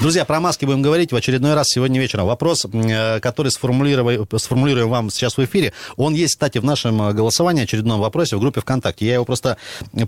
Друзья, про маски будем говорить в очередной раз сегодня вечером. Вопрос, э, который сформулируем, вам сейчас в эфире, он есть, кстати, в нашем э, голосовании, очередном вопросе в группе ВКонтакте. Я его просто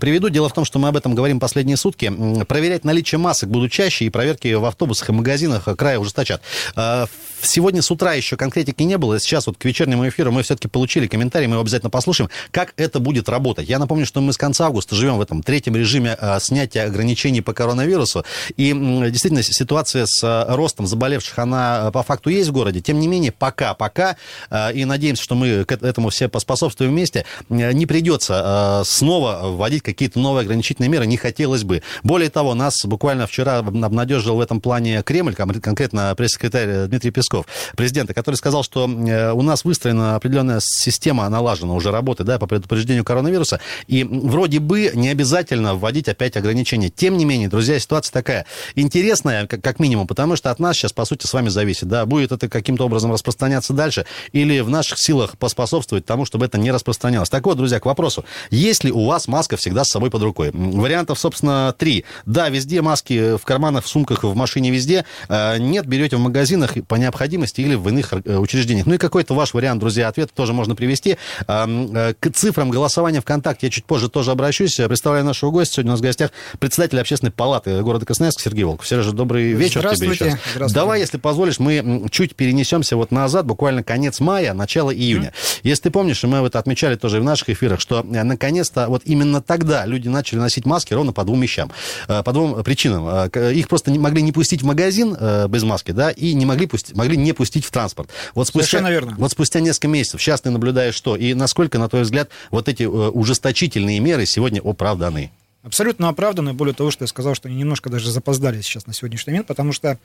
приведу. Дело в том, что мы об этом говорим последние сутки. Проверять наличие масок будут чаще, и проверки в автобусах и магазинах края ужесточат. Э, сегодня с утра еще конкретики не было. Сейчас вот к вечернему эфиру мы все-таки получили комментарий, мы его обязательно послушаем, как это будет работать. Я напомню, что мы с конца августа живем в этом третьем режиме снятия ограничений по коронавирусу. И действительно ситуация ситуация с э, ростом заболевших, она э, по факту есть в городе. Тем не менее, пока, пока, э, и надеемся, что мы к этому все поспособствуем вместе, не придется снова вводить какие-то новые ограничительные меры, не хотелось бы. Более того, нас буквально вчера обнадежил в этом плане Кремль, конкретно пресс-секретарь Дмитрий Песков, президента, который сказал, что у нас выстроена определенная система, налажена уже работы да, по предупреждению коронавируса, и вроде бы не обязательно вводить опять ограничения. Тем не менее, друзья, ситуация такая интересная, как как минимум, потому что от нас сейчас, по сути, с вами зависит, да, будет это каким-то образом распространяться дальше, или в наших силах поспособствовать тому, чтобы это не распространялось. Так вот, друзья, к вопросу. Есть ли у вас маска всегда с собой под рукой? Вариантов, собственно, три. Да, везде маски в карманах, в сумках, в машине, везде. Э, нет, берете в магазинах по необходимости или в иных э, учреждениях. Ну и какой-то ваш вариант, друзья, ответ тоже можно привести. Э, к цифрам голосования ВКонтакте я чуть позже тоже обращусь. Представляю нашего гостя. Сегодня у нас в гостях председатель общественной палаты города Красноярск Сергей Волков. Сережа, добрый вечер вечер тебе еще. Давай, если позволишь, мы чуть перенесемся вот назад, буквально конец мая, начало июня. Mm-hmm. Если ты помнишь, и мы это отмечали тоже в наших эфирах, что э, наконец-то вот именно тогда люди начали носить маски ровно по двум вещам, э, по двум причинам. Э, их просто не могли не пустить в магазин без маски, да, и не могли, пустить, могли не пустить в транспорт. Вот спустя, верно. Вот спустя несколько месяцев, сейчас ты наблюдаешь что, и насколько, на твой взгляд, вот эти ужесточительные меры сегодня оправданы? Абсолютно оправданно, более того, что я сказал, что они немножко даже запоздали сейчас на сегодняшний момент, потому что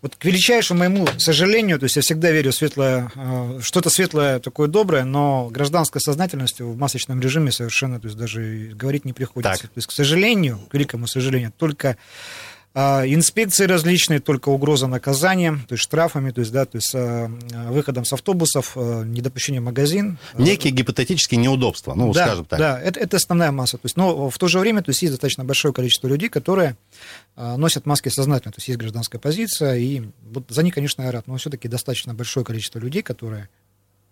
вот к величайшему моему сожалению, то есть я всегда верю в светлое, э, что-то светлое, такое доброе, но гражданской сознательностью в масочном режиме совершенно, то есть даже говорить не приходится. Так. То есть, к сожалению, к великому сожалению, только инспекции различные, только угроза наказанием, то есть штрафами, то есть, да, то есть а, выходом с автобусов, а, недопущение в магазин. Некие гипотетические неудобства, ну, да, скажем так. Да, это, это основная масса. То есть, но в то же время то есть, есть достаточно большое количество людей, которые носят маски сознательно, то есть есть гражданская позиция, и вот за них, конечно, я рад, но все-таки достаточно большое количество людей, которые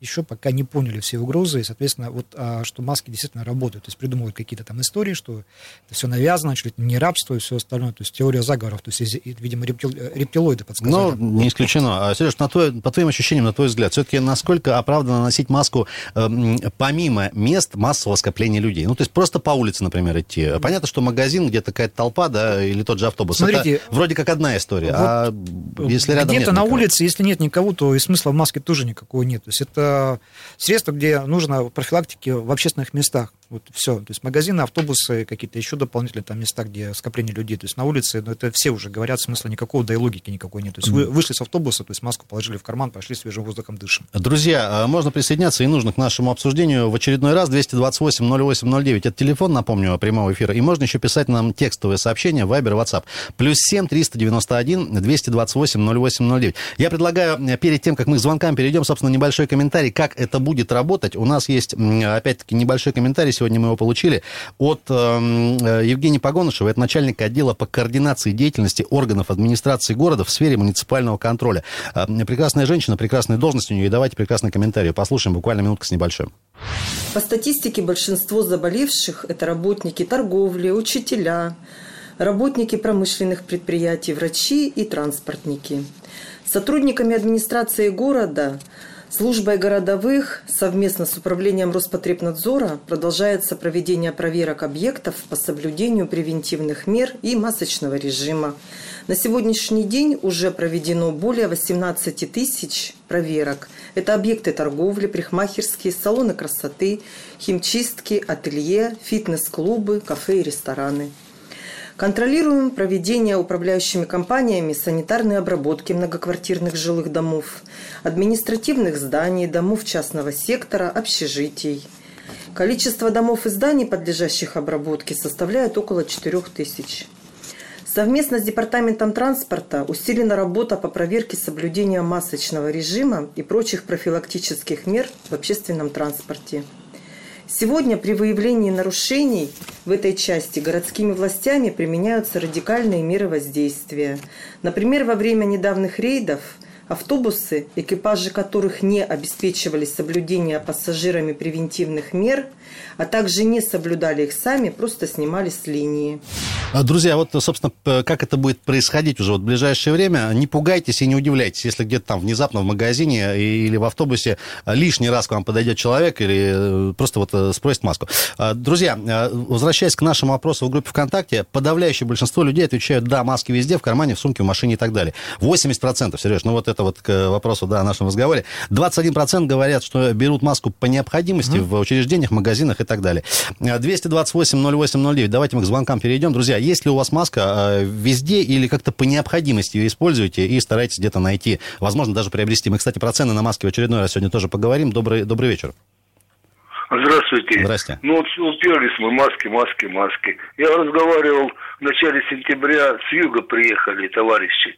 еще пока не поняли все угрозы, и, соответственно, вот, а, что маски действительно работают. То есть придумывают какие-то там истории, что это все навязано, чуть ли не рабство и все остальное. То есть теория заговоров, то есть, видимо, рептил, рептилоиды подсказали. Ну, не исключено. А, Сереж, на твой, по твоим ощущениям, на твой взгляд, все-таки насколько оправданно носить маску э, помимо мест массового скопления людей? Ну, то есть просто по улице, например, идти. Понятно, что магазин, где такая толпа, да, или тот же автобус. Смотрите, это вроде как одна история. Вот а если рядом Где-то на никого? улице, если нет никого, то и смысла в маске тоже никакого нет. То есть это средства, где нужно профилактики в общественных местах. Вот все. То есть магазины, автобусы, какие-то еще дополнительные там места, где скопление людей. То есть на улице, ну, это все уже говорят, смысла никакого, да и логики никакой нет. То есть вы вышли с автобуса, то есть маску положили в карман, пошли свежим воздухом дышим. Друзья, а можно присоединяться и нужно к нашему обсуждению в очередной раз 228-08-09. Это телефон, напомню, прямого эфира. И можно еще писать нам текстовые сообщения в Viber, WhatsApp. Плюс 7 391 228 08 Я предлагаю э, перед тем, как мы к звонкам перейдем, собственно, небольшой комментарий, как это будет работать. У нас есть, опять-таки, небольшой комментарий сегодня мы его получили, от эм, э, Евгения Погонышева, это начальник отдела по координации деятельности органов администрации города в сфере муниципального контроля. Э, прекрасная женщина, прекрасная должность у нее, и давайте прекрасный комментарий послушаем, буквально минутка с небольшим. По статистике, большинство заболевших – это работники торговли, учителя, работники промышленных предприятий, врачи и транспортники. Сотрудниками администрации города – Службой городовых совместно с Управлением Роспотребнадзора продолжается проведение проверок объектов по соблюдению превентивных мер и масочного режима. На сегодняшний день уже проведено более 18 тысяч проверок. Это объекты торговли, парикмахерские, салоны красоты, химчистки, ателье, фитнес-клубы, кафе и рестораны. Контролируем проведение управляющими компаниями санитарной обработки многоквартирных жилых домов, административных зданий, домов частного сектора, общежитий. Количество домов и зданий, подлежащих обработке, составляет около 4 тысяч. Совместно с Департаментом транспорта усилена работа по проверке соблюдения масочного режима и прочих профилактических мер в общественном транспорте. Сегодня при выявлении нарушений в этой части городскими властями применяются радикальные меры воздействия. Например, во время недавних рейдов автобусы, экипажи которых не обеспечивали соблюдение пассажирами превентивных мер – а также не соблюдали их сами, просто снимали с линии. А, друзья, вот, собственно, как это будет происходить уже вот в ближайшее время, не пугайтесь и не удивляйтесь, если где-то там внезапно в магазине или в автобусе лишний раз к вам подойдет человек или э, просто вот э, спросит маску. А, друзья, возвращаясь к нашему вопросу в группе ВКонтакте, подавляющее большинство людей отвечают, да, маски везде, в кармане, в сумке, в машине и так далее. 80%, Сереж, ну вот это вот к вопросу, да, о нашем разговоре. 21% говорят, что берут маску по необходимости mm-hmm. в учреждениях, магазинах и так далее. 228-08-09. Давайте мы к звонкам перейдем. Друзья, есть ли у вас маска э, везде или как-то по необходимости ее используете и старайтесь где-то найти, возможно, даже приобрести. Мы, кстати, про цены на маски в очередной раз сегодня тоже поговорим. Добрый, добрый вечер. Здравствуйте. Здрасте. Ну вот уперлись мы, маски, маски, маски. Я разговаривал в начале сентября, с юга приехали товарищи.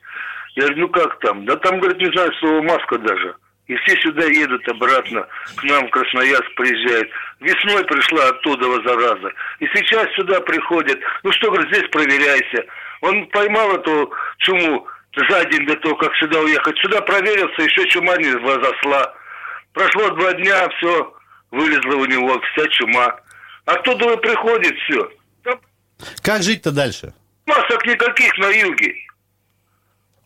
Я говорю, ну как там? Да там, говорит, не знаю, слово маска даже. И все сюда едут обратно, к нам в Красноярск приезжают. Весной пришла оттуда зараза. И сейчас сюда приходят. Ну что, говорит, здесь проверяйся. Он поймал эту чуму за день до того, как сюда уехать. Сюда проверился, еще чума не возосла. Прошло два дня, все, вылезла у него вся чума. Оттуда приходит все. Как жить-то дальше? Масок никаких на юге.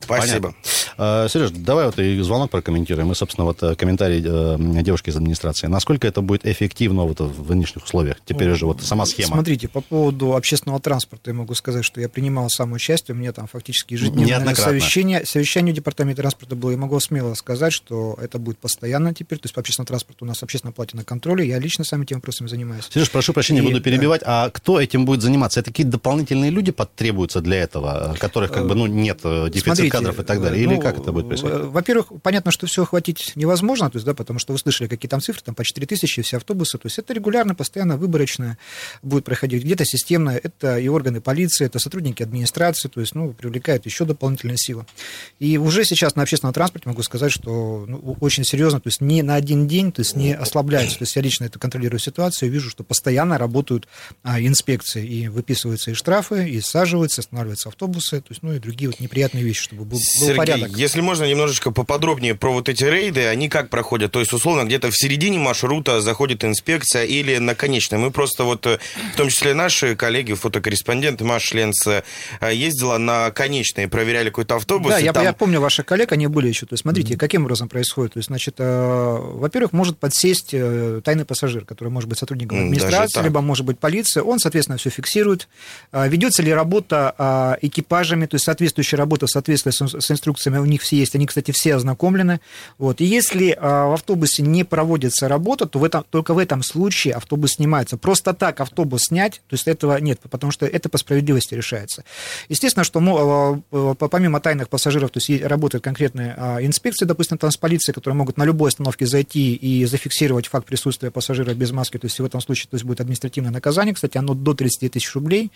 Спасибо. Понятно. Сереж, давай вот и звонок прокомментируем. И, собственно, вот э, комментарий э, девушки из администрации. Насколько это будет эффективно вот в нынешних условиях? Теперь уже вот сама схема. Смотрите, по поводу общественного транспорта я могу сказать, что я принимал сам участие. У меня там фактически ежедневное совещание. Совещание департамента транспорта было. Я могу смело сказать, что это будет постоянно теперь. То есть по общественному транспорту у нас общественно плате на контроле. Я лично сами тем вопросами занимаюсь. Сереж, прошу прощения, и, буду перебивать. Да. А кто этим будет заниматься? Это какие-то дополнительные люди потребуются для этого, которых как бы ну, нет дефицита кадров и так далее? Или ну, как это будет происходить? Во-первых, понятно, что все охватить невозможно, то есть, да, потому что вы слышали, какие там цифры, там по 4 тысячи все автобусы, то есть это регулярно, постоянно, выборочно будет проходить. Где-то системно, это и органы полиции, это сотрудники администрации, то есть, ну, привлекают еще дополнительные силы. И уже сейчас на общественном транспорте могу сказать, что ну, очень серьезно, то есть не на один день, то есть не ослабляется. То есть я лично это контролирую ситуацию, вижу, что постоянно работают а, инспекции, и выписываются и штрафы, и саживаются, останавливаются автобусы, то есть, ну, и другие вот неприятные вещи, чтобы был, был порядок. Если можно немножечко поподробнее про вот эти рейды, они как проходят? То есть, условно, где-то в середине маршрута заходит инспекция или на конечной? Мы просто вот, э, в том числе наши коллеги, фотокорреспонденты, Маша Ленц, э, ездила на конечной, проверяли какой-то автобус. Да, я, там... я помню ваших коллег, они были еще. То есть, смотрите, mm-hmm. каким образом происходит? То есть, значит, э, во-первых, может подсесть тайный пассажир, который может быть сотрудником администрации, либо может быть полиция. Он, соответственно, все фиксирует. Ведется ли работа экипажами, то есть соответствующая работа в соответствии с инструкциями них все есть, они, кстати, все ознакомлены. Вот. И если а, в автобусе не проводится работа, то в этом, только в этом случае автобус снимается. Просто так автобус снять, то есть этого нет, потому что это по справедливости решается. Естественно, что а, а, помимо тайных пассажиров, то есть работают конкретные инспекции, допустим, полицией, которые могут на любой остановке зайти и зафиксировать факт присутствия пассажира без маски, то есть в этом случае то есть будет административное наказание, кстати, оно до 30 тысяч рублей.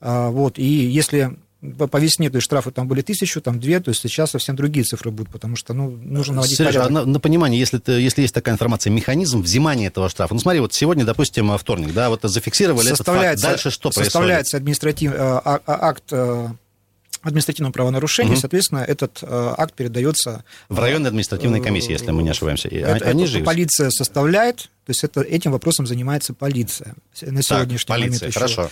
Вот. И если по весне, то есть штрафы там были тысячу, там две, то есть сейчас совсем другие цифры будут, потому что, ну, нужно наводить Сережа, порядок. На, на понимание, если, ты, если есть такая информация, механизм взимания этого штрафа. Ну, смотри, вот сегодня, допустим, вторник, да, вот зафиксировали этот факт, дальше что происходит? Составляется административный э, а, а, акт э, административного правонарушения, угу. соответственно, этот э, акт передается в районной административной комиссии, если мы не ошибаемся. Это, Они это полиция составляет, то есть это этим вопросом занимается полиция на сегодняшний так, полиция, момент. Еще. Хорошо.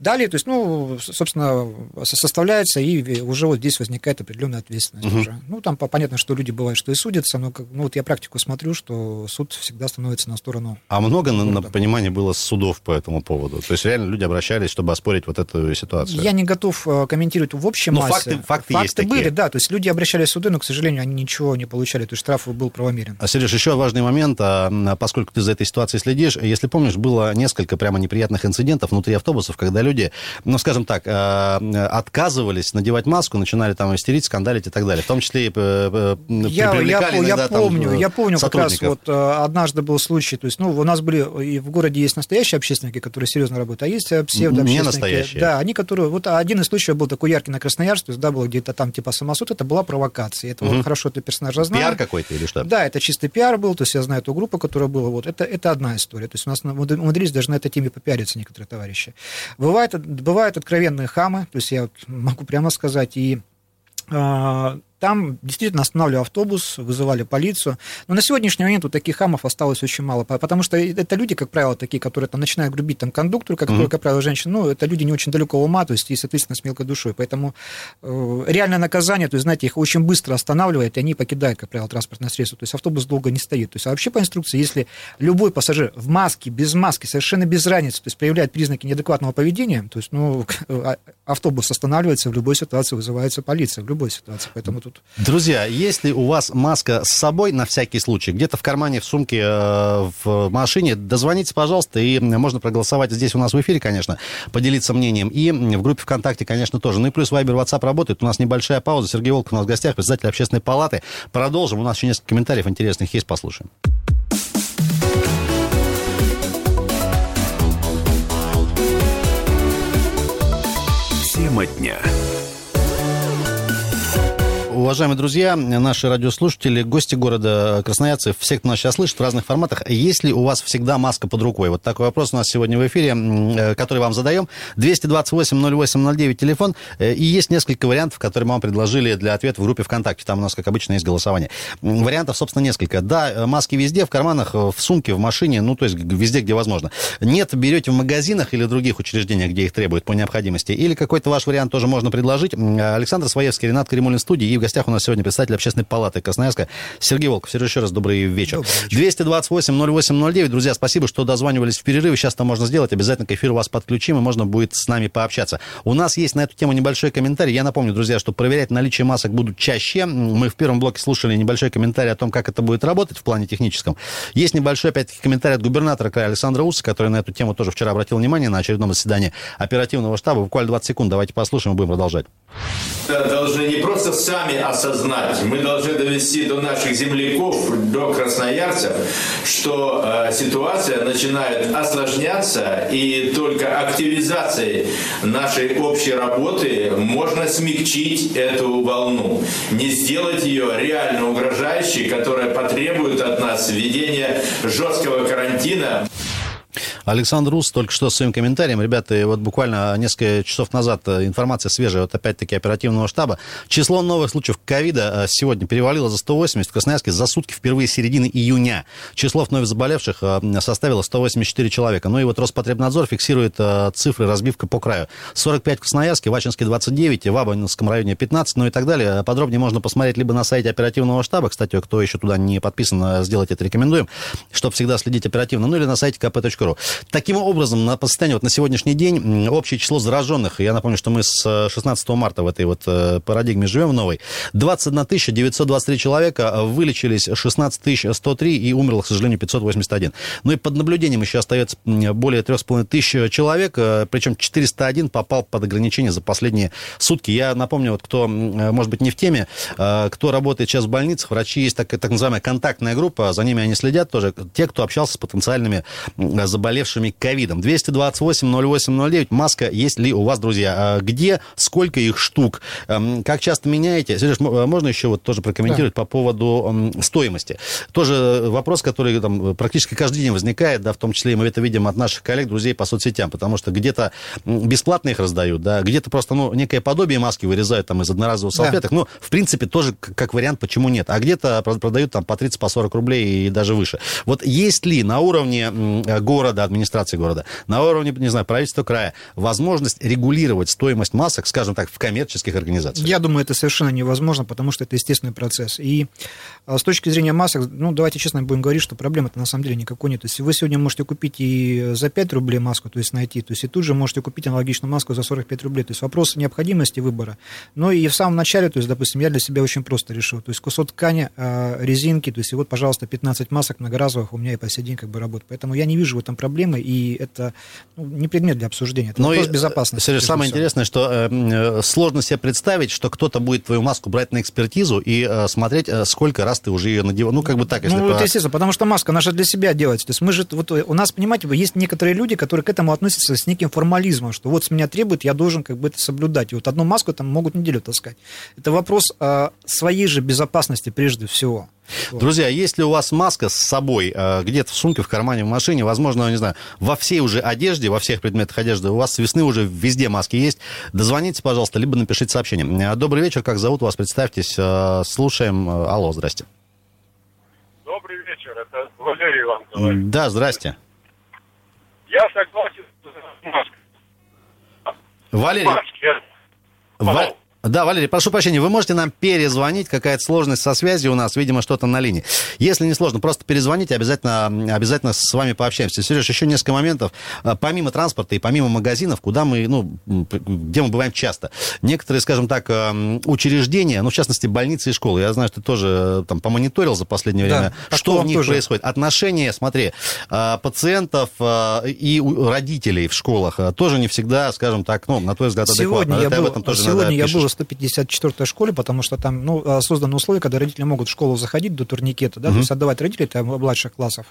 Далее, то есть, ну, собственно, составляется, и уже вот здесь возникает определенная ответственность угу. уже. Ну, там понятно, что люди бывают, что и судятся, но ну, вот я практику смотрю, что суд всегда становится на сторону. А много, на, понимание, было судов по этому поводу? То есть, реально люди обращались, чтобы оспорить вот эту ситуацию? Я не готов э, комментировать в общем но массе. Факты, факты, факты есть были, такие. да, то есть люди обращались в суды, но, к сожалению, они ничего не получали, то есть штраф был правомерен. А, Сереж, еще важный момент, а, поскольку ты за этой ситуацией следишь, если помнишь, было несколько прямо неприятных инцидентов внутри автобусов, когда люди, ну, скажем так, отказывались надевать маску, начинали там истерить, скандалить и так далее. В том числе и я, я, я помню, я помню как раз вот однажды был случай, то есть, ну, у нас были, и в городе есть настоящие общественники, которые серьезно работают, а есть псевдообщественники. Не настоящие. Да, они, которые, вот один из случаев был такой яркий на Красноярске, то есть, да, было где-то там типа самосуд, это была провокация. Это угу. вот хорошо ты персонажа знал. Пиар какой-то или что? Да, это чистый пиар был, то есть я знаю эту группу, которая была, вот, это, это одна история. То есть у нас умудрились даже на этой теме попиариться некоторые товарищи. Бывают, бывают откровенные хамы, то есть я могу прямо сказать, и а, там действительно останавливали автобус, вызывали полицию. Но на сегодняшний момент у таких хамов осталось очень мало, потому что это люди, как правило, такие, которые там начинают грубить там кондуктору, как, mm-hmm. как правило, женщин, ну, это люди не очень далекого ума, то есть и, соответственно, с мелкой душой. Поэтому э, реальное наказание, то есть, знаете, их очень быстро останавливает, и они покидают, как правило, транспортное средство. То есть автобус долго не стоит. То есть, а вообще по инструкции, если любой пассажир в маске, без маски, совершенно без разницы, то есть проявляет признаки неадекватного поведения, то есть, ну, а, автобус останавливается, в любой ситуации вызывается полиция, в любой ситуации. Поэтому тут... Друзья, если у вас маска с собой на всякий случай, где-то в кармане, в сумке, э, в машине, дозвоните, пожалуйста, и можно проголосовать здесь у нас в эфире, конечно, поделиться мнением. И в группе ВКонтакте, конечно, тоже. Ну и плюс Вайбер, WhatsApp работает. У нас небольшая пауза. Сергей Волков у нас в гостях, председатель общественной палаты. Продолжим. У нас еще несколько комментариев интересных есть, послушаем. Тема дня уважаемые друзья, наши радиослушатели, гости города Красноярцы, все, кто нас сейчас слышит в разных форматах, есть ли у вас всегда маска под рукой? Вот такой вопрос у нас сегодня в эфире, э, который вам задаем. 228-08-09 телефон. Э, и есть несколько вариантов, которые мы вам предложили для ответа в группе ВКонтакте. Там у нас, как обычно, есть голосование. Вариантов, собственно, несколько. Да, э, маски везде, в карманах, в сумке, в машине, ну, то есть везде, где возможно. Нет, берете в магазинах или других учреждениях, где их требуют по необходимости. Или какой-то ваш вариант тоже можно предложить. Александр Своевский, Ренат Каримулин, студии. И гостях у нас сегодня представитель общественной палаты Красноярска Сергей Волков. Сергей, еще раз добрый вечер. 228-08-09. Друзья, спасибо, что дозванивались в перерыве. Сейчас это можно сделать. Обязательно к эфиру вас подключим, и можно будет с нами пообщаться. У нас есть на эту тему небольшой комментарий. Я напомню, друзья, что проверять наличие масок будут чаще. Мы в первом блоке слушали небольшой комментарий о том, как это будет работать в плане техническом. Есть небольшой, опять-таки, комментарий от губернатора края Александра Уса, который на эту тему тоже вчера обратил внимание на очередном заседании оперативного штаба. Буквально 20 секунд. Давайте послушаем и будем продолжать. Должны не просто сами осознать, мы должны довести до наших земляков, до красноярцев, что э, ситуация начинает осложняться, и только активизацией нашей общей работы можно смягчить эту волну, не сделать ее реально угрожающей, которая потребует от нас введения жесткого карантина. Александр Рус только что своим комментарием. Ребята, вот буквально несколько часов назад э, информация свежая, вот опять-таки оперативного штаба. Число новых случаев ковида э, сегодня перевалило за 180 в Красноярске за сутки впервые середины июня. Число вновь заболевших э, составило 184 человека. Ну и вот Роспотребнадзор фиксирует цифры разбивка по краю. 45 в Красноярске, в Ачинске 29, в Абанинском районе 15, ну и так далее. Подробнее можно посмотреть либо на сайте оперативного штаба, кстати, кто еще туда не подписан, сделать это рекомендуем, чтобы всегда следить оперативно, ну или на сайте kp.ru. Таким образом, на состояние вот на сегодняшний день общее число зараженных, я напомню, что мы с 16 марта в этой вот э, парадигме живем в новой, 21 923 человека, вылечились 16 103 и умерло, к сожалению, 581. Ну и под наблюдением еще остается более 3,5 тысяч человек, э, причем 401 попал под ограничение за последние сутки. Я напомню, вот кто, может быть, не в теме, э, кто работает сейчас в больницах, врачи, есть так, так называемая контактная группа, за ними они следят тоже, те, кто общался с потенциальными заболевшими заболевшими ковидом. 228-08-09. Маска есть ли у вас, друзья? А где, сколько их штук? Эм, как часто меняете? Сереж, э, можно еще вот тоже прокомментировать да. по поводу стоимости? Тоже вопрос, который там практически каждый день возникает, да, в том числе и мы это видим от наших коллег, друзей по соцсетям, потому что где-то бесплатно их раздают, да, где-то просто, ну, некое подобие маски вырезают там из одноразовых салфеток, да. ну, в принципе, тоже как вариант, почему нет, а где-то продают там по 30, по 40 рублей и даже выше. Вот есть ли на уровне города, администрации города, на уровне, не знаю, правительства края, возможность регулировать стоимость масок, скажем так, в коммерческих организациях? Я думаю, это совершенно невозможно, потому что это естественный процесс. И с точки зрения масок, ну, давайте честно будем говорить, что проблемы-то на самом деле никакой нет. То есть вы сегодня можете купить и за 5 рублей маску, то есть найти, то есть и тут же можете купить аналогичную маску за 45 рублей. То есть вопрос необходимости выбора. Но и в самом начале, то есть, допустим, я для себя очень просто решил. То есть кусок ткани, а, резинки, то есть и вот, пожалуйста, 15 масок многоразовых у меня и по сей день как бы работает. Поэтому я не вижу в этом проблем проблемы, и это ну, не предмет для обсуждения. Это Но вопрос и, безопасности. Сереж, самое всего. интересное, что э, э, сложно себе представить, что кто-то будет твою маску брать на экспертизу и э, смотреть, э, сколько раз ты уже ее надевал. Ну, как бы так, если Ну, по- вот, естественно, потому что маска, она же для себя делается. То есть мы же, вот у нас, понимаете, есть некоторые люди, которые к этому относятся с неким формализмом, что вот с меня требуют, я должен как бы это соблюдать. И вот одну маску там могут неделю таскать. Это вопрос э, своей же безопасности прежде всего. Друзья, есть ли у вас маска с собой э, где-то в сумке, в кармане, в машине, возможно, не знаю, во всей уже одежде, во всех предметах одежды, у вас с весны уже везде маски есть, дозвоните, пожалуйста, либо напишите сообщение. Э, Добрый вечер, как зовут вас, представьтесь, э, слушаем. Алло, здрасте. Добрый вечер, это Валерий говорит. Да, здрасте. Я согласен с Маской. Валерий, Маски. Ва- Да, Валерий, прошу прощения, вы можете нам перезвонить, какая-то сложность со связью у нас, видимо, что-то на линии. Если не сложно, просто перезвоните, обязательно, обязательно с вами пообщаемся. Сереж, еще несколько моментов. А, Помимо транспорта и помимо магазинов, куда мы, ну, где мы бываем часто, некоторые, скажем так, эм, учреждения, ну, в частности, больницы и школы, я знаю, что ты тоже э, там помониторил за последнее Да, время, что в них тоже. происходит. Отношения, смотри, а, пациентов а, и родителей в школах тоже не всегда, скажем так, ну, на твой взгляд, Сегодня, адекватно. я Ты об был, этом тоже сегодня я был 154-й школе, потому что там ну, а, созданы условия, когда родители могут в школу заходить до турникета, да, то есть отдавать родителей там, младших классов.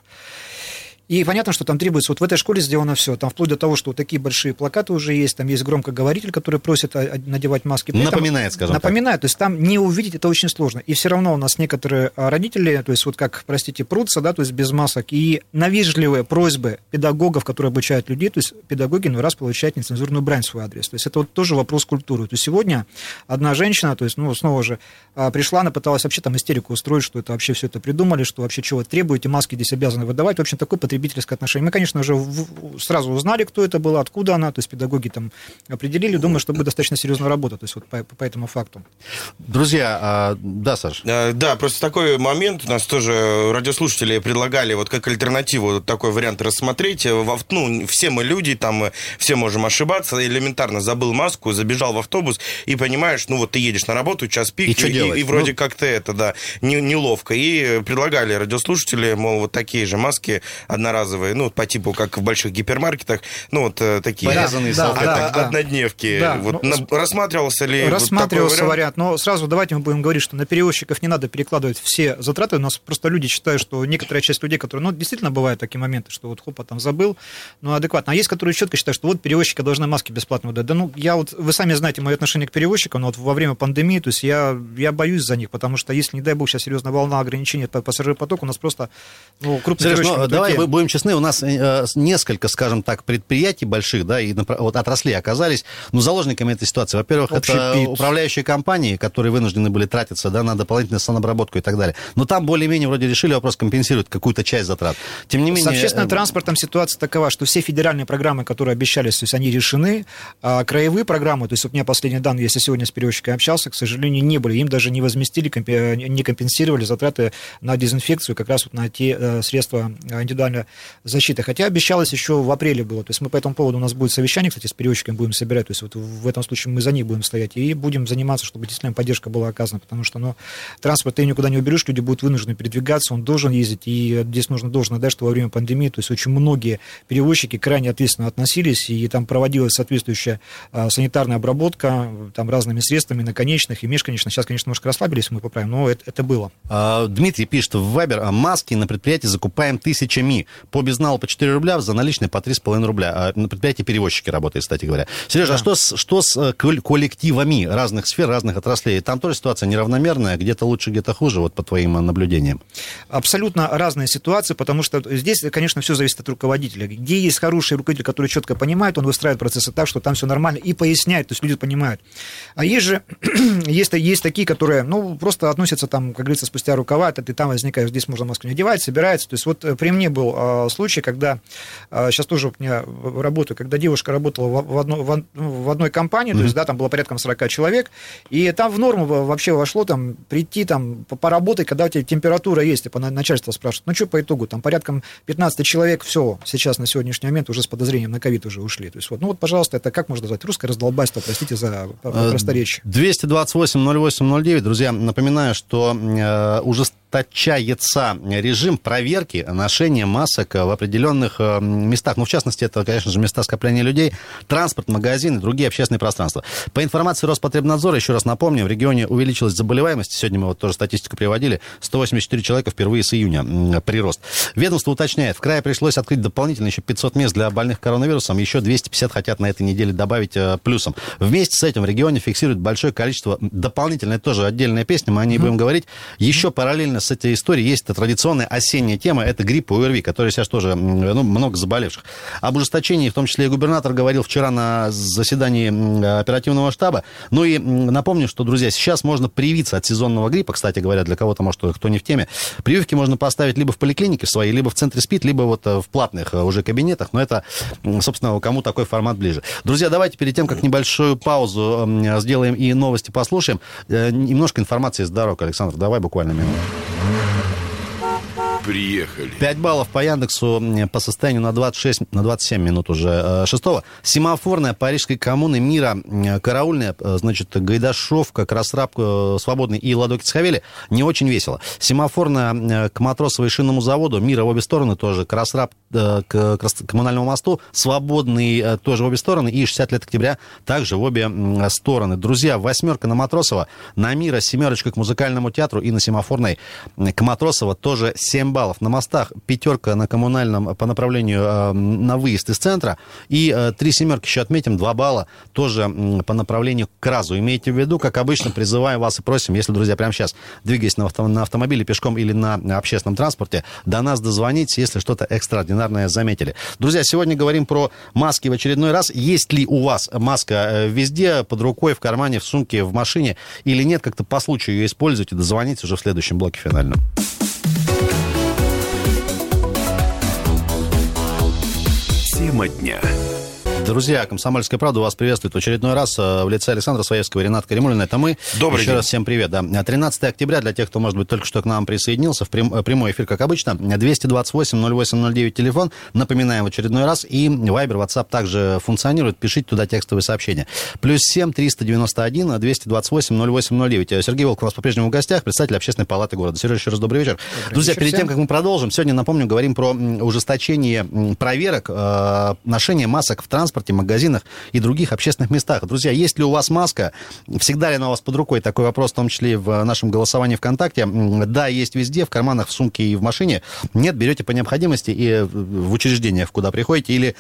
И понятно, что там требуется, вот в этой школе сделано все, там вплоть до того, что вот такие большие плакаты уже есть, там есть громкоговоритель, который просит а, а, надевать маски. При этом- Напоминает, скажем так. Напоминает, то есть там не увидеть это очень сложно. И все равно у нас некоторые а, родители, то есть вот как, простите, прутся, да, то есть без масок, и на вежливые просьбы педагогов, которые обучают людей, то есть педагоги иной раз получают нецензурную брань в свой адрес. То есть это вот тоже вопрос культуры. То есть сегодня одна женщина, то есть, ну, снова же, пришла, она пыталась вообще там истерику устроить, что это вообще все это придумали, что вообще чего требуете, маски здесь обязаны выдавать. В общем, такое потребительское отношение. Мы, конечно же, в- сразу узнали, кто это был, откуда она, то есть педагоги там определили. Думаю, что будет достаточно серьезная работа, то есть вот по, по этому факту. Друзья, а, да, Саш? Э, Да, просто такой момент. У нас тоже радиослушатели предлагали вот как альтернативу вот такой вариант рассмотреть. Э, в ав- Ну, все мы люди, там э, все можем ошибаться. Элементарно забыл маску, забежал в автобус и понимаешь, ну вот ты едешь на работу, час пик, И чё делать? и вроде Ну- как-то это, да, не- неловко. И предлагали радиослушатели, мол, вот такие же маски одноразовые, ну, по типу, как в больших гипермаркетах, ну, вот э, такие. Порезанные Да, салфетки. да, да. Однодневки. Да, Вот ну, на- рассматривался ли вот такой Рассматривался вариант? вариант, но сразу давайте мы будем говорить, что на перевозчиков не надо перекладывать все затраты. У нас просто люди считают, что некоторая часть людей, которые, ну, действительно бывают такие моменты, что вот хопа там забыл, ну, адекватно. А есть, которые четко считают, что вот перевозчики должны маски бесплатно выдать. Да ну, я вот, вы сами знаете мое отношение к перевозчикам, но вот во время пандемии, то есть я, я боюсь за них, потому что если, не дай бог, сейчас серьезная волна ограничений по пассажиропотоку, у нас просто, ну, крупные Сереж, ну, давай тупике. Будем честны, у нас э, несколько, скажем так, предприятий больших, да, и вот отраслей оказались, ну, заложниками этой ситуации. Во-первых, это управляющие компании, которые вынуждены были тратиться, да, на дополнительную санобработку и так далее. Но там более-менее вроде решили вопрос компенсировать какую-то часть затрат. Тем не С менее... общественным э, транспортом ситуация такова, что все федеральные программы, которые обещались, то есть они решены, а краевые программы, то есть у меня последние данные, если сегодня с перевозчиками общался, к сожалению, не были. Им даже не возместили, не компенсировали затраты на дезинфекцию, как раз вот на те э, средства индивидуальной защиты. Хотя обещалось еще в апреле было. То есть мы по этому поводу, у нас будет совещание, кстати, с перевозчиками будем собирать. То есть вот в этом случае мы за них будем стоять и будем заниматься, чтобы действительно поддержка была оказана. Потому что ну, транспорт ты никуда не уберешь, люди будут вынуждены передвигаться, он должен ездить. И здесь нужно должно дать, что во время пандемии, то есть очень многие перевозчики крайне ответственно относились, и там проводилась соответствующая а, санитарная обработка там разными средствами наконечных и межконечных. Сейчас, конечно, немножко расслабились, мы поправим, но это, это было. А, Дмитрий пишет в Вайбер, а маски на предприятии закупаем тысячами. По безналу по 4 рубля, за наличные по 3,5 рубля. А на предприятии перевозчики работают, кстати говоря. Сережа, а что с, что с э, кол- коллективами разных сфер, разных отраслей? Там тоже ситуация неравномерная, где-то лучше, где-то хуже, вот по твоим э, наблюдениям. абсолютно разные ситуации, потому что здесь, конечно, все зависит от руководителя. Где есть хороший руководитель, который четко понимает, он выстраивает процессы так, что там все нормально и поясняет, то есть люди понимают. А есть же, есть, есть такие, которые, ну, просто относятся там, как говорится, спустя рукава, это ты там возникаешь, здесь можно маску не одевать, собирается. То есть вот э, при мне был а, случай, когда, а, сейчас тоже у меня работаю, когда девушка работала в, в одно- в ну, в одной компании, то есть, да, там было порядком 40 человек, и там в норму во- вообще вошло там прийти там по- поработать, когда у тебя температура есть, типа на- начальство спрашивает, ну что по итогу, там порядком 15 человек, все, сейчас на сегодняшний момент уже с подозрением на ковид уже ушли. То есть вот, ну вот, пожалуйста, это как можно назвать? Русское раздолбайство, простите за Э, просторечие. 228-08-09. Друзья, напоминаю, что э, ужес- ужесточается режим проверки ношения масок в определенных э, местах. Ну, в частности, это, конечно же, места скопления людей, транспорт, магазины, другие общественные пространства. По информации Роспотребнадзора, еще раз напомню, в регионе увеличилась заболеваемость. Сегодня мы вот тоже статистику приводили. 184 человека впервые с июня прирост. Ведомство уточняет, в крае пришлось открыть дополнительно еще 500 мест для больных коронавирусом. Еще 250 хотят на этой неделе добавить э, плюсом. Вместе с этим в регионе фиксируют большое количество дополнительно, это тоже отдельная песня, мы о ней mm-hmm. будем говорить. Еще параллельно с этой историей есть традиционная осенняя тема, это грипп и ОРВИ, который сейчас тоже ну, много заболевших. Об ужесточении, в том числе и губернатор говорил вчера на заседании оперативного штаба. Ну и напомню, что, друзья, сейчас можно привиться от сезонного гриппа, кстати говоря, для кого-то, может, кто не в теме. Прививки можно поставить либо в поликлинике своей, либо в центре СПИД, либо вот э, в платных э, уже кабинетах, но это, собственно, кому такой формат ближе. Друзья, давайте перед тем, как небольшую паузу сделаем и новости послушаем, э, немножко информации из дорог. Александр, давай буквально минуту приехали. 5 баллов по Яндексу по состоянию на 26, на 27 минут уже. Э, шестого. Семафорная Парижской коммуны мира, караульная, э, значит, Гайдашовка, Красраб, э, Свободный и Ладоки Цхавели. Не очень весело. Семафорная к Матросовой шинному заводу, мира в обе стороны тоже. Красраб к коммунальному мосту, Свободный тоже в обе стороны. И 60 лет октября также в обе стороны. Друзья, восьмерка на Матросова, на мира семерочка к музыкальному театру и на семафорной к Матросова тоже 7 баллов. На мостах пятерка на коммунальном по направлению э, на выезд из центра. И э, три семерки еще отметим, два балла тоже э, по направлению к Разу. Имейте в виду, как обычно, призываем вас и просим, если, друзья, прямо сейчас двигаясь на, авто, на автомобиле, пешком или на общественном транспорте, до нас дозвонить, если что-то экстраординарное заметили. Друзья, сегодня говорим про маски в очередной раз. Есть ли у вас маска э, везде, под рукой, в кармане, в сумке, в машине или нет? Как-то по случаю ее используйте. Дозвоните уже в следующем блоке финальном. Тема дня. Друзья, «Комсомольская правда» вас приветствует в очередной раз э, в лице Александра Своевского и Рената Каримулина. Это мы. Добрый Еще день. раз всем привет. Да. 13 октября, для тех, кто, может быть, только что к нам присоединился, в прям, э, прямой эфир, как обычно, 228-08-09 телефон. Напоминаем в очередной раз. И Viber, WhatsApp также функционирует. Пишите туда текстовые сообщения. Плюс 7 391 228 0809. Сергей Волк у нас по-прежнему в гостях, представитель Общественной палаты города. Сережа, еще раз добрый вечер. Добрый Друзья, вечер перед всем. тем, как мы продолжим, сегодня, напомню, говорим про ужесточение проверок, э, ношение масок в транспорте, магазинах и других общественных местах. Друзья, есть ли у вас маска? Всегда ли она у вас под рукой? Такой вопрос, в том числе в нашем голосовании ВКонтакте. Да, есть везде, в карманах, в сумке и в машине. Нет, берете по необходимости и в учреждениях, куда приходите. Или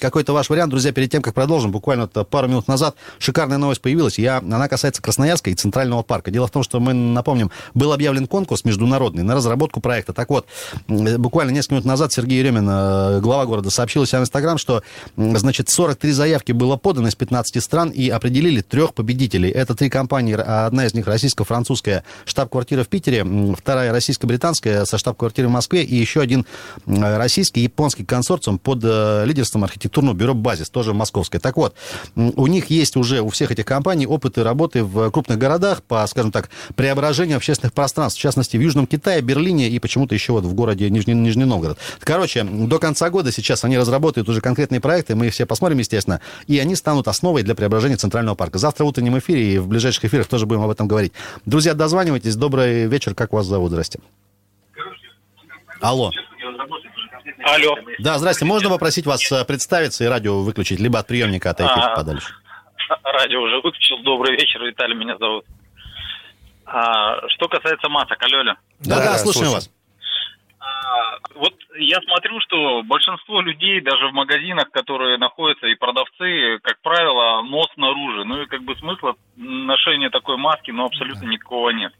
какой-то ваш вариант, друзья, перед тем, как продолжим, буквально пару минут назад шикарная новость появилась. Я, она касается Красноярска и Центрального парка. Дело в том, что мы, напомним, был объявлен конкурс международный на разработку проекта. Так вот, буквально несколько минут назад Сергей Еремин, э, глава города, сообщил себя в Инстаграм, что, значит, 43 заявки было подано из 15 стран и определили трех победителей. Это три компании, одна из них российско-французская штаб-квартира в Питере, вторая российско-британская со штаб-квартирой в Москве и еще один российский японский консорциум под э, лидерством архитектурного бюро «Базис», тоже московское. Так вот, у них есть уже, у всех этих компаний, опыты работы в крупных городах по, скажем так, преображению общественных пространств, в частности, в Южном Китае, Берлине и почему-то еще вот в городе Нижний, Нижний Новгород. Короче, до конца года сейчас они разработают уже конкретные проекты, мы их все посмотрим, естественно, и они станут основой для преображения Центрального парка. Завтра в утреннем эфире и в ближайших эфирах тоже будем об этом говорить. Друзья, дозванивайтесь. Добрый вечер. Как вас зовут? Здрасте. Алло. Алло. Да, здрасте. Можно попросить вас э, представиться и радио выключить, либо от приемника отойти А. подальше? Радио уже выключил. Добрый вечер, Виталий меня зовут. А, что касается масок, алло, алло. Да, Да, да, слушаем слушаю. вас. Вот я смотрю, что большинство людей, даже в магазинах, которые находятся, и продавцы, как правило, нос наружу. Ну и как бы смысла ношения такой маски, ну, абсолютно никакого нет.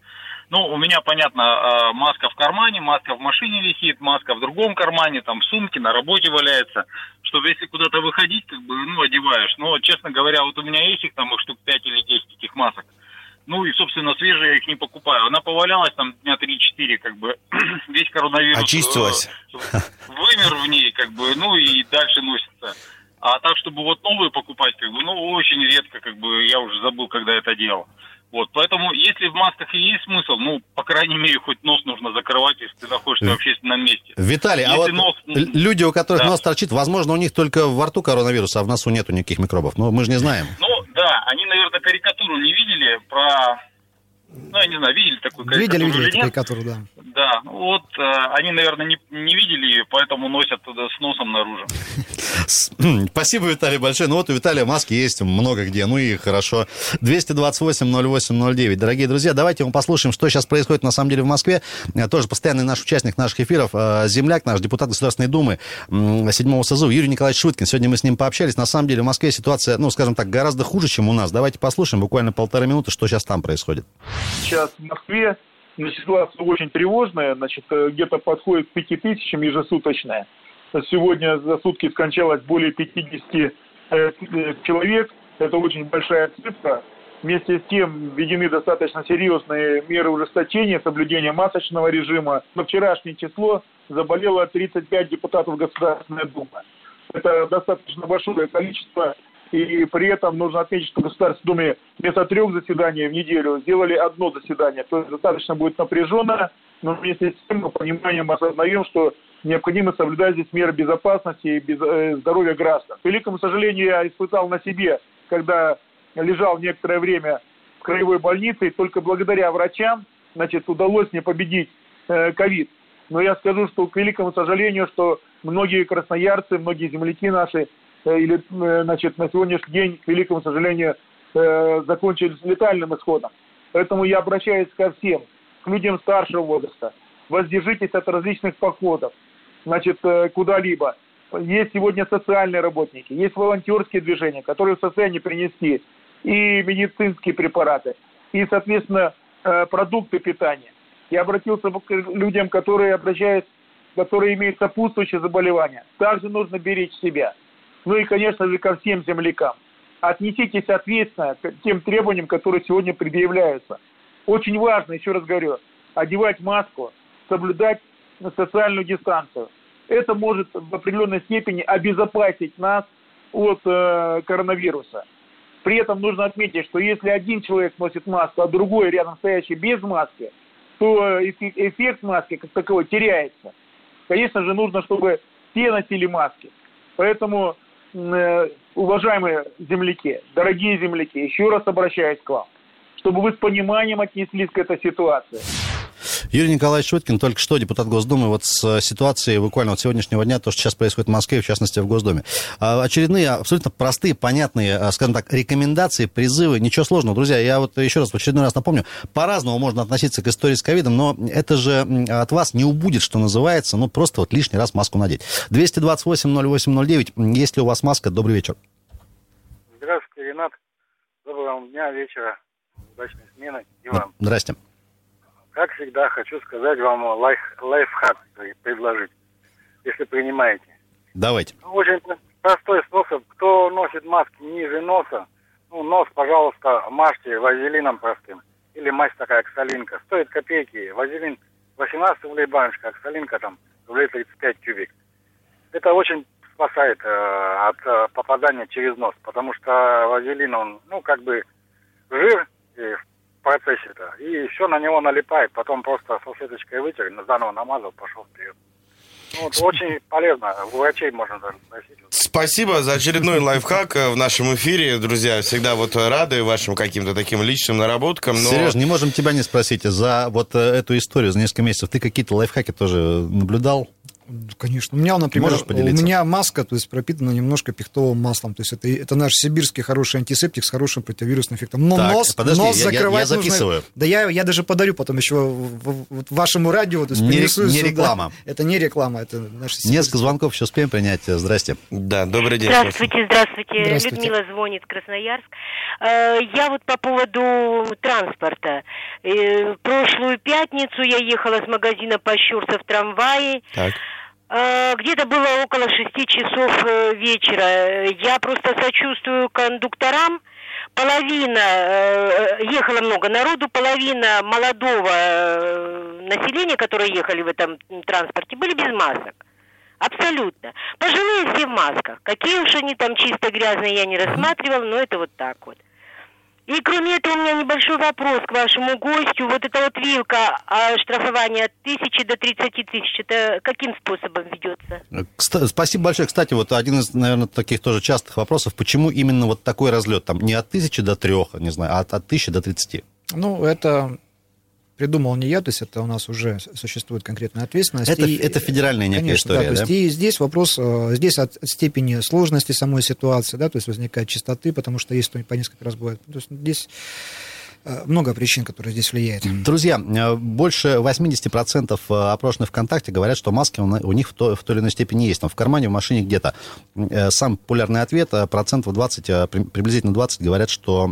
Ну, у меня, понятно, а, маска в кармане, маска в машине висит, маска в другом кармане, там, в сумке, на работе валяется. Чтобы если куда-то выходить, как бы, ну, одеваешь. Но, честно говоря, вот у меня есть их там их штук 5 или 10 этих масок. Ну и, собственно, свежие я их не покупаю. Она повалялась там дня 3-4, как бы, весь коронавирус. Очистилась. э, Вымер в ней, как бы, ну и дальше носится. А так, чтобы вот новые покупать, как бы, ну, очень редко, как бы, я уже забыл, когда это делал. Вот, поэтому, если в масках и есть смысл, ну, по крайней мере, хоть нос нужно закрывать, если ты находишься в общественном месте. Виталий, а Если вот нос- люди, у которых Да. нос торчит, возможно, у них только во рту коронавирус, а в носу нету никаких микробов. Но мы же не знаем. Ну, да, они, наверное, карикатуру не видели про... Ну, я не знаю, видели такую карикатуру Видели, видели карикатуру, да. Да, вот э, они, наверное, не, не видели, поэтому носят туда с носом наружу. Спасибо, Виталий, большое. Ну вот у Виталия маски есть много где, ну и хорошо. 228-08-09. Дорогие друзья, давайте мы послушаем, что сейчас происходит на самом деле в Москве. Э, Тоже постоянный наш участник наших эфиров, э, земляк, наш депутат Государственной Думы м, седьмого созыва Юрий Николаевич Шуткин. Сегодня мы с ним пообщались. На самом деле в Москве ситуация, ну, скажем так, гораздо хуже, чем у нас. Давайте послушаем буквально полторы минуты, что сейчас там происходит. Сейчас в Москве ситуация очень тревожная, значит, э, где-то подходит к 5 тысячам ежесуточная. Сегодня за сутки скончалось более 50 э, э, человек. Это очень большая цифра. Вместе с тем введены достаточно серьезные меры ужесточения, соблюдения масочного режима. На вчерашнее число заболело 35 депутатов Государственной Думы. Это достаточно большое количество. И при этом нужно отметить, что в Государственной Думе вместо трех заседаний в неделю сделали одно заседание. То есть достаточно будет напряженно, но вместе с тем мы пониманием осознаем, что необходимо соблюдать здесь меры безопасности и без, э, здоровья граждан. К великому сожалению, я испытал на себе, когда лежал некоторое время в краевой больнице, и только благодаря врачам значит, удалось мне победить э. Но я скажу, что к великому сожалению, что многие красноярцы, многие земляки наши, э, или, э, значит, на сегодняшний день, к великому сожалению, э, закончились летальным исходом. Поэтому я обращаюсь ко всем, к людям старшего возраста. Воздержитесь от различных походов, значит, э, куда-либо. Есть сегодня социальные работники, есть волонтерские движения, которые в состоянии принести и медицинские препараты, и, соответственно, э, продукты питания. Я обратился к людям, которые обращаются, которые имеют сопутствующие заболевания. Также нужно беречь себя. Ну и, конечно же, ко всем землякам. Отнеситесь ответственно к тем требованиям, которые сегодня предъявляются. Очень важно, еще раз говорю, одевать маску, соблюдать социальную дистанцию. Это может в определенной степени обезопасить нас от э, коронавируса. При этом нужно отметить, что если один человек носит маску, а другой рядом стоящий без маски, то эффект маски как таковой теряется. Конечно же, нужно, чтобы все носили маски. Поэтому, э, уважаемые земляки, дорогие земляки, еще раз обращаюсь к вам, чтобы вы с пониманием отнеслись к этой ситуации. Юрий Николаевич Шуткин, только что депутат Госдумы, вот с ситуацией буквально вот сегодняшнего дня, то, что сейчас происходит в Москве, в частности, в Госдуме. А, очередные абсолютно простые, понятные, а, скажем так, рекомендации, призывы, ничего сложного. Друзья, я вот еще раз в очередной раз напомню, по-разному можно относиться к истории с ковидом, но это же от вас не убудет, что называется, ну, просто вот лишний раз маску надеть. 228-08-09, если у вас маска, добрый вечер. Здравствуйте, Ренат. Доброго вам дня, вечера, удачной смены и вам. Здрасте. Как всегда, хочу сказать вам лайф, лайфхак предложить, если принимаете. Давайте. Очень простой способ. Кто носит маски ниже носа, ну, нос, пожалуйста, мажьте вазелином простым. Или мазь такая, оксалинка. Стоит копейки. Вазелин 18 рублей баночка, оксалинка там рублей 35 кубик. Это очень спасает э, от э, попадания через нос, потому что вазелин, он, ну, как бы жир и процессе-то, и все на него налипает, потом просто салфеточкой вытер, заново намазал, пошел вперед. Ну, вот, очень полезно, у врачей можно даже спросить. Спасибо за очередной лайфхак э, в нашем эфире, друзья. Всегда вот рады вашим каким-то таким личным наработкам. Но... Сереж, не можем тебя не спросить, за вот э, эту историю за несколько месяцев ты какие-то лайфхаки тоже наблюдал? Конечно. У меня, например, Можешь у поделиться? меня маска, то есть пропитана немножко пихтовым маслом. То есть это, это наш сибирский хороший антисептик с хорошим противовирусным эффектом. Но Так, нос, подожди, нос я- я- закрывать я нужно- записываю. Да я, я даже подарю потом еще вашему радио. То есть Не не сюда. реклама. Это не реклама, это наш Несколько звонков еще успеем принять. Здрасте. Да, добрый день. Здравствуйте, здравствуйте. Здравствуйте. Людмила звонит, Красноярск. Э, Я вот по поводу транспорта. Э, Прошлую пятницу я ехала с магазина Пощурца в трамвае. Так. Э, Где-то было около шести часов э, вечера. Я просто сочувствую кондукторам. Половина, э, ехало много народу, половина молодого населения, которые ехали в этом транспорте, были без масок. Абсолютно. Пожилые все в масках. Какие уж они там чисто грязные, я не рассматривала, но это вот так вот. И кроме этого у меня небольшой вопрос к вашему гостю. Вот эта вот вилка а, штрафования от тысячи до 30 тысяч, это каким способом ведется? Кста- Спасибо большое. Кстати, вот один из, наверное, таких тоже частых вопросов. Почему именно вот такой разлет? Там не от тысячи до трех, не знаю, а от, от тысячи до тридцати. Ну, это придумал не я, то есть это у нас уже существует конкретная ответственность. Это, и, это федеральная некая конечно, история, да, да? То есть и здесь вопрос, э, здесь от степени сложности самой ситуации, да, то есть возникает чистоты, потому что есть по несколько раз бывает. То есть здесь э, много причин, которые здесь влияют. Друзья, э, больше 80% э, опрошенных ВКонтакте говорят, что маски у них в той, в той или иной степени есть. Там в кармане, в машине где-то. Э, Сам популярный ответ, процентов 20, приблизительно 20 говорят, что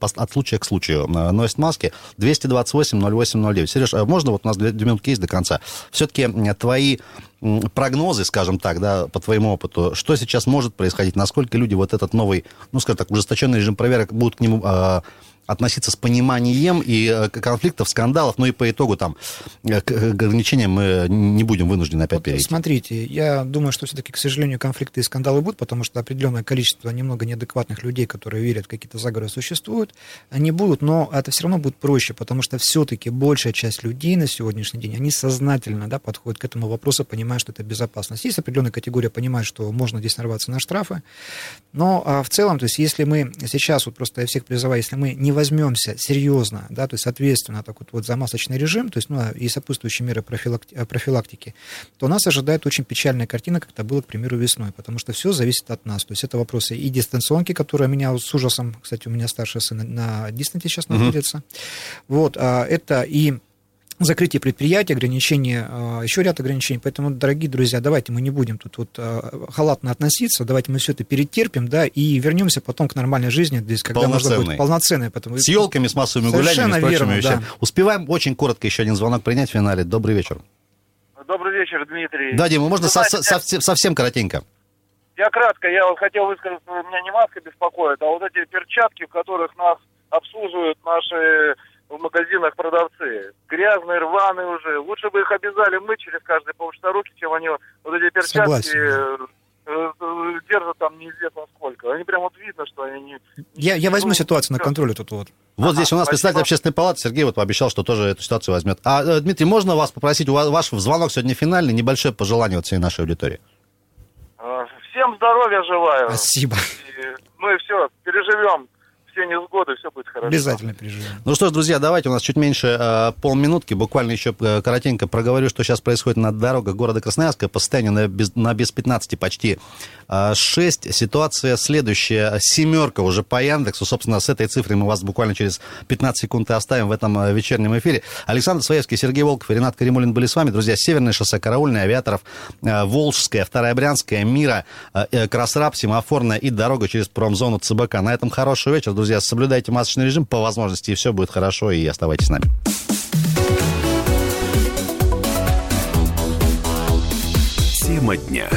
от случая к случаю носят маски. 228 08 09. Сереж, можно вот у нас две, две минутки есть до конца? Все-таки твои прогнозы, скажем так, да, по твоему опыту, что сейчас может происходить, насколько люди вот этот новый, ну, скажем так, ужесточенный режим проверок будут к нему относиться с пониманием и э, конфликтов, скандалов, ну и по итогу там э, к ограничениям мы не будем вынуждены опять вот перейти. Смотрите, я думаю, что все-таки, к сожалению, конфликты и скандалы будут, потому что определенное количество немного неадекватных людей, которые верят какие-то заговоры, существуют, они будут, но это все равно будет проще, потому что все-таки большая часть людей на сегодняшний день, они сознательно да, подходят к этому вопросу, понимая, что это безопасность. Есть определенная категория, понимает, что можно здесь нарваться на штрафы, но а в целом, то есть если мы сейчас, вот просто я всех призываю, если мы не возьмемся серьезно, да, то есть ответственно так вот, вот за масочный режим, то есть ну, и сопутствующие меры э, профилактики, то нас ожидает очень печальная картина, как это было, к примеру, весной, потому что все зависит от нас. То есть это вопросы и дистанционки, которые меня с ужасом, кстати, у меня старший сын на дистанте сейчас находится, uh-huh. вот, а, это и закрытие предприятий, ограничения, а, еще ряд ограничений. Поэтому, дорогие друзья, давайте мы не будем тут вот а, халатно относиться, давайте мы все это перетерпим, да, и вернемся потом к нормальной жизни, здесь, когда можно будет полноценной. Потому... С елками, с массовыми гулянями, с прочими вещами. Да. Успеваем очень коротко еще один звонок принять в финале. Добрый вечер. Добрый вечер, Дмитрий. Да, Дима, можно знаете, со- со- совсем коротенько. Я кратко, я вот хотел высказать, меня не маска беспокоит, а вот эти перчатки, в которых нас обслуживают наши в магазинах продавцы. Грязные, рваные уже. Лучше бы их обязали мыть через каждые полчаса руки, чем они вот эти перчатки Согласен. Э, э, держат там неизвестно сколько. Они прям вот видно, что они не... Я, я возьму ситуацию на контроль тут вот. Вот ага, здесь у нас представитель общественной палаты Сергей вот пообещал, что тоже эту ситуацию возьмет. А, э, Дмитрий, можно вас попросить, у вас, ваш звонок сегодня финальный, небольшое пожелание вот всей нашей аудитории? Всем здоровья желаю. Спасибо. И мы все переживем все невзгоды, все будет хорошо. Обязательно переживем. Ну что ж, друзья, давайте, у нас чуть меньше э, полминутки, буквально еще э, коротенько проговорю, что сейчас происходит на дорогах города Красноярска, по состоянию на без, на без 15 почти э, 6. Ситуация следующая, семерка уже по Яндексу, собственно, с этой цифрой мы вас буквально через 15 секунд и оставим в этом э, вечернем эфире. Александр Своевский, Сергей Волков и Ренат Каримулин были с вами. Друзья, Северное шоссе, Караульное, Авиаторов, э, Волжская, Вторая Брянская, Мира, э, э Красраб, Семафорная и дорога через промзону ЦБК. На этом хороший вечер, друзья друзья, соблюдайте масочный режим по возможности, и все будет хорошо, и оставайтесь с нами. Тема дня.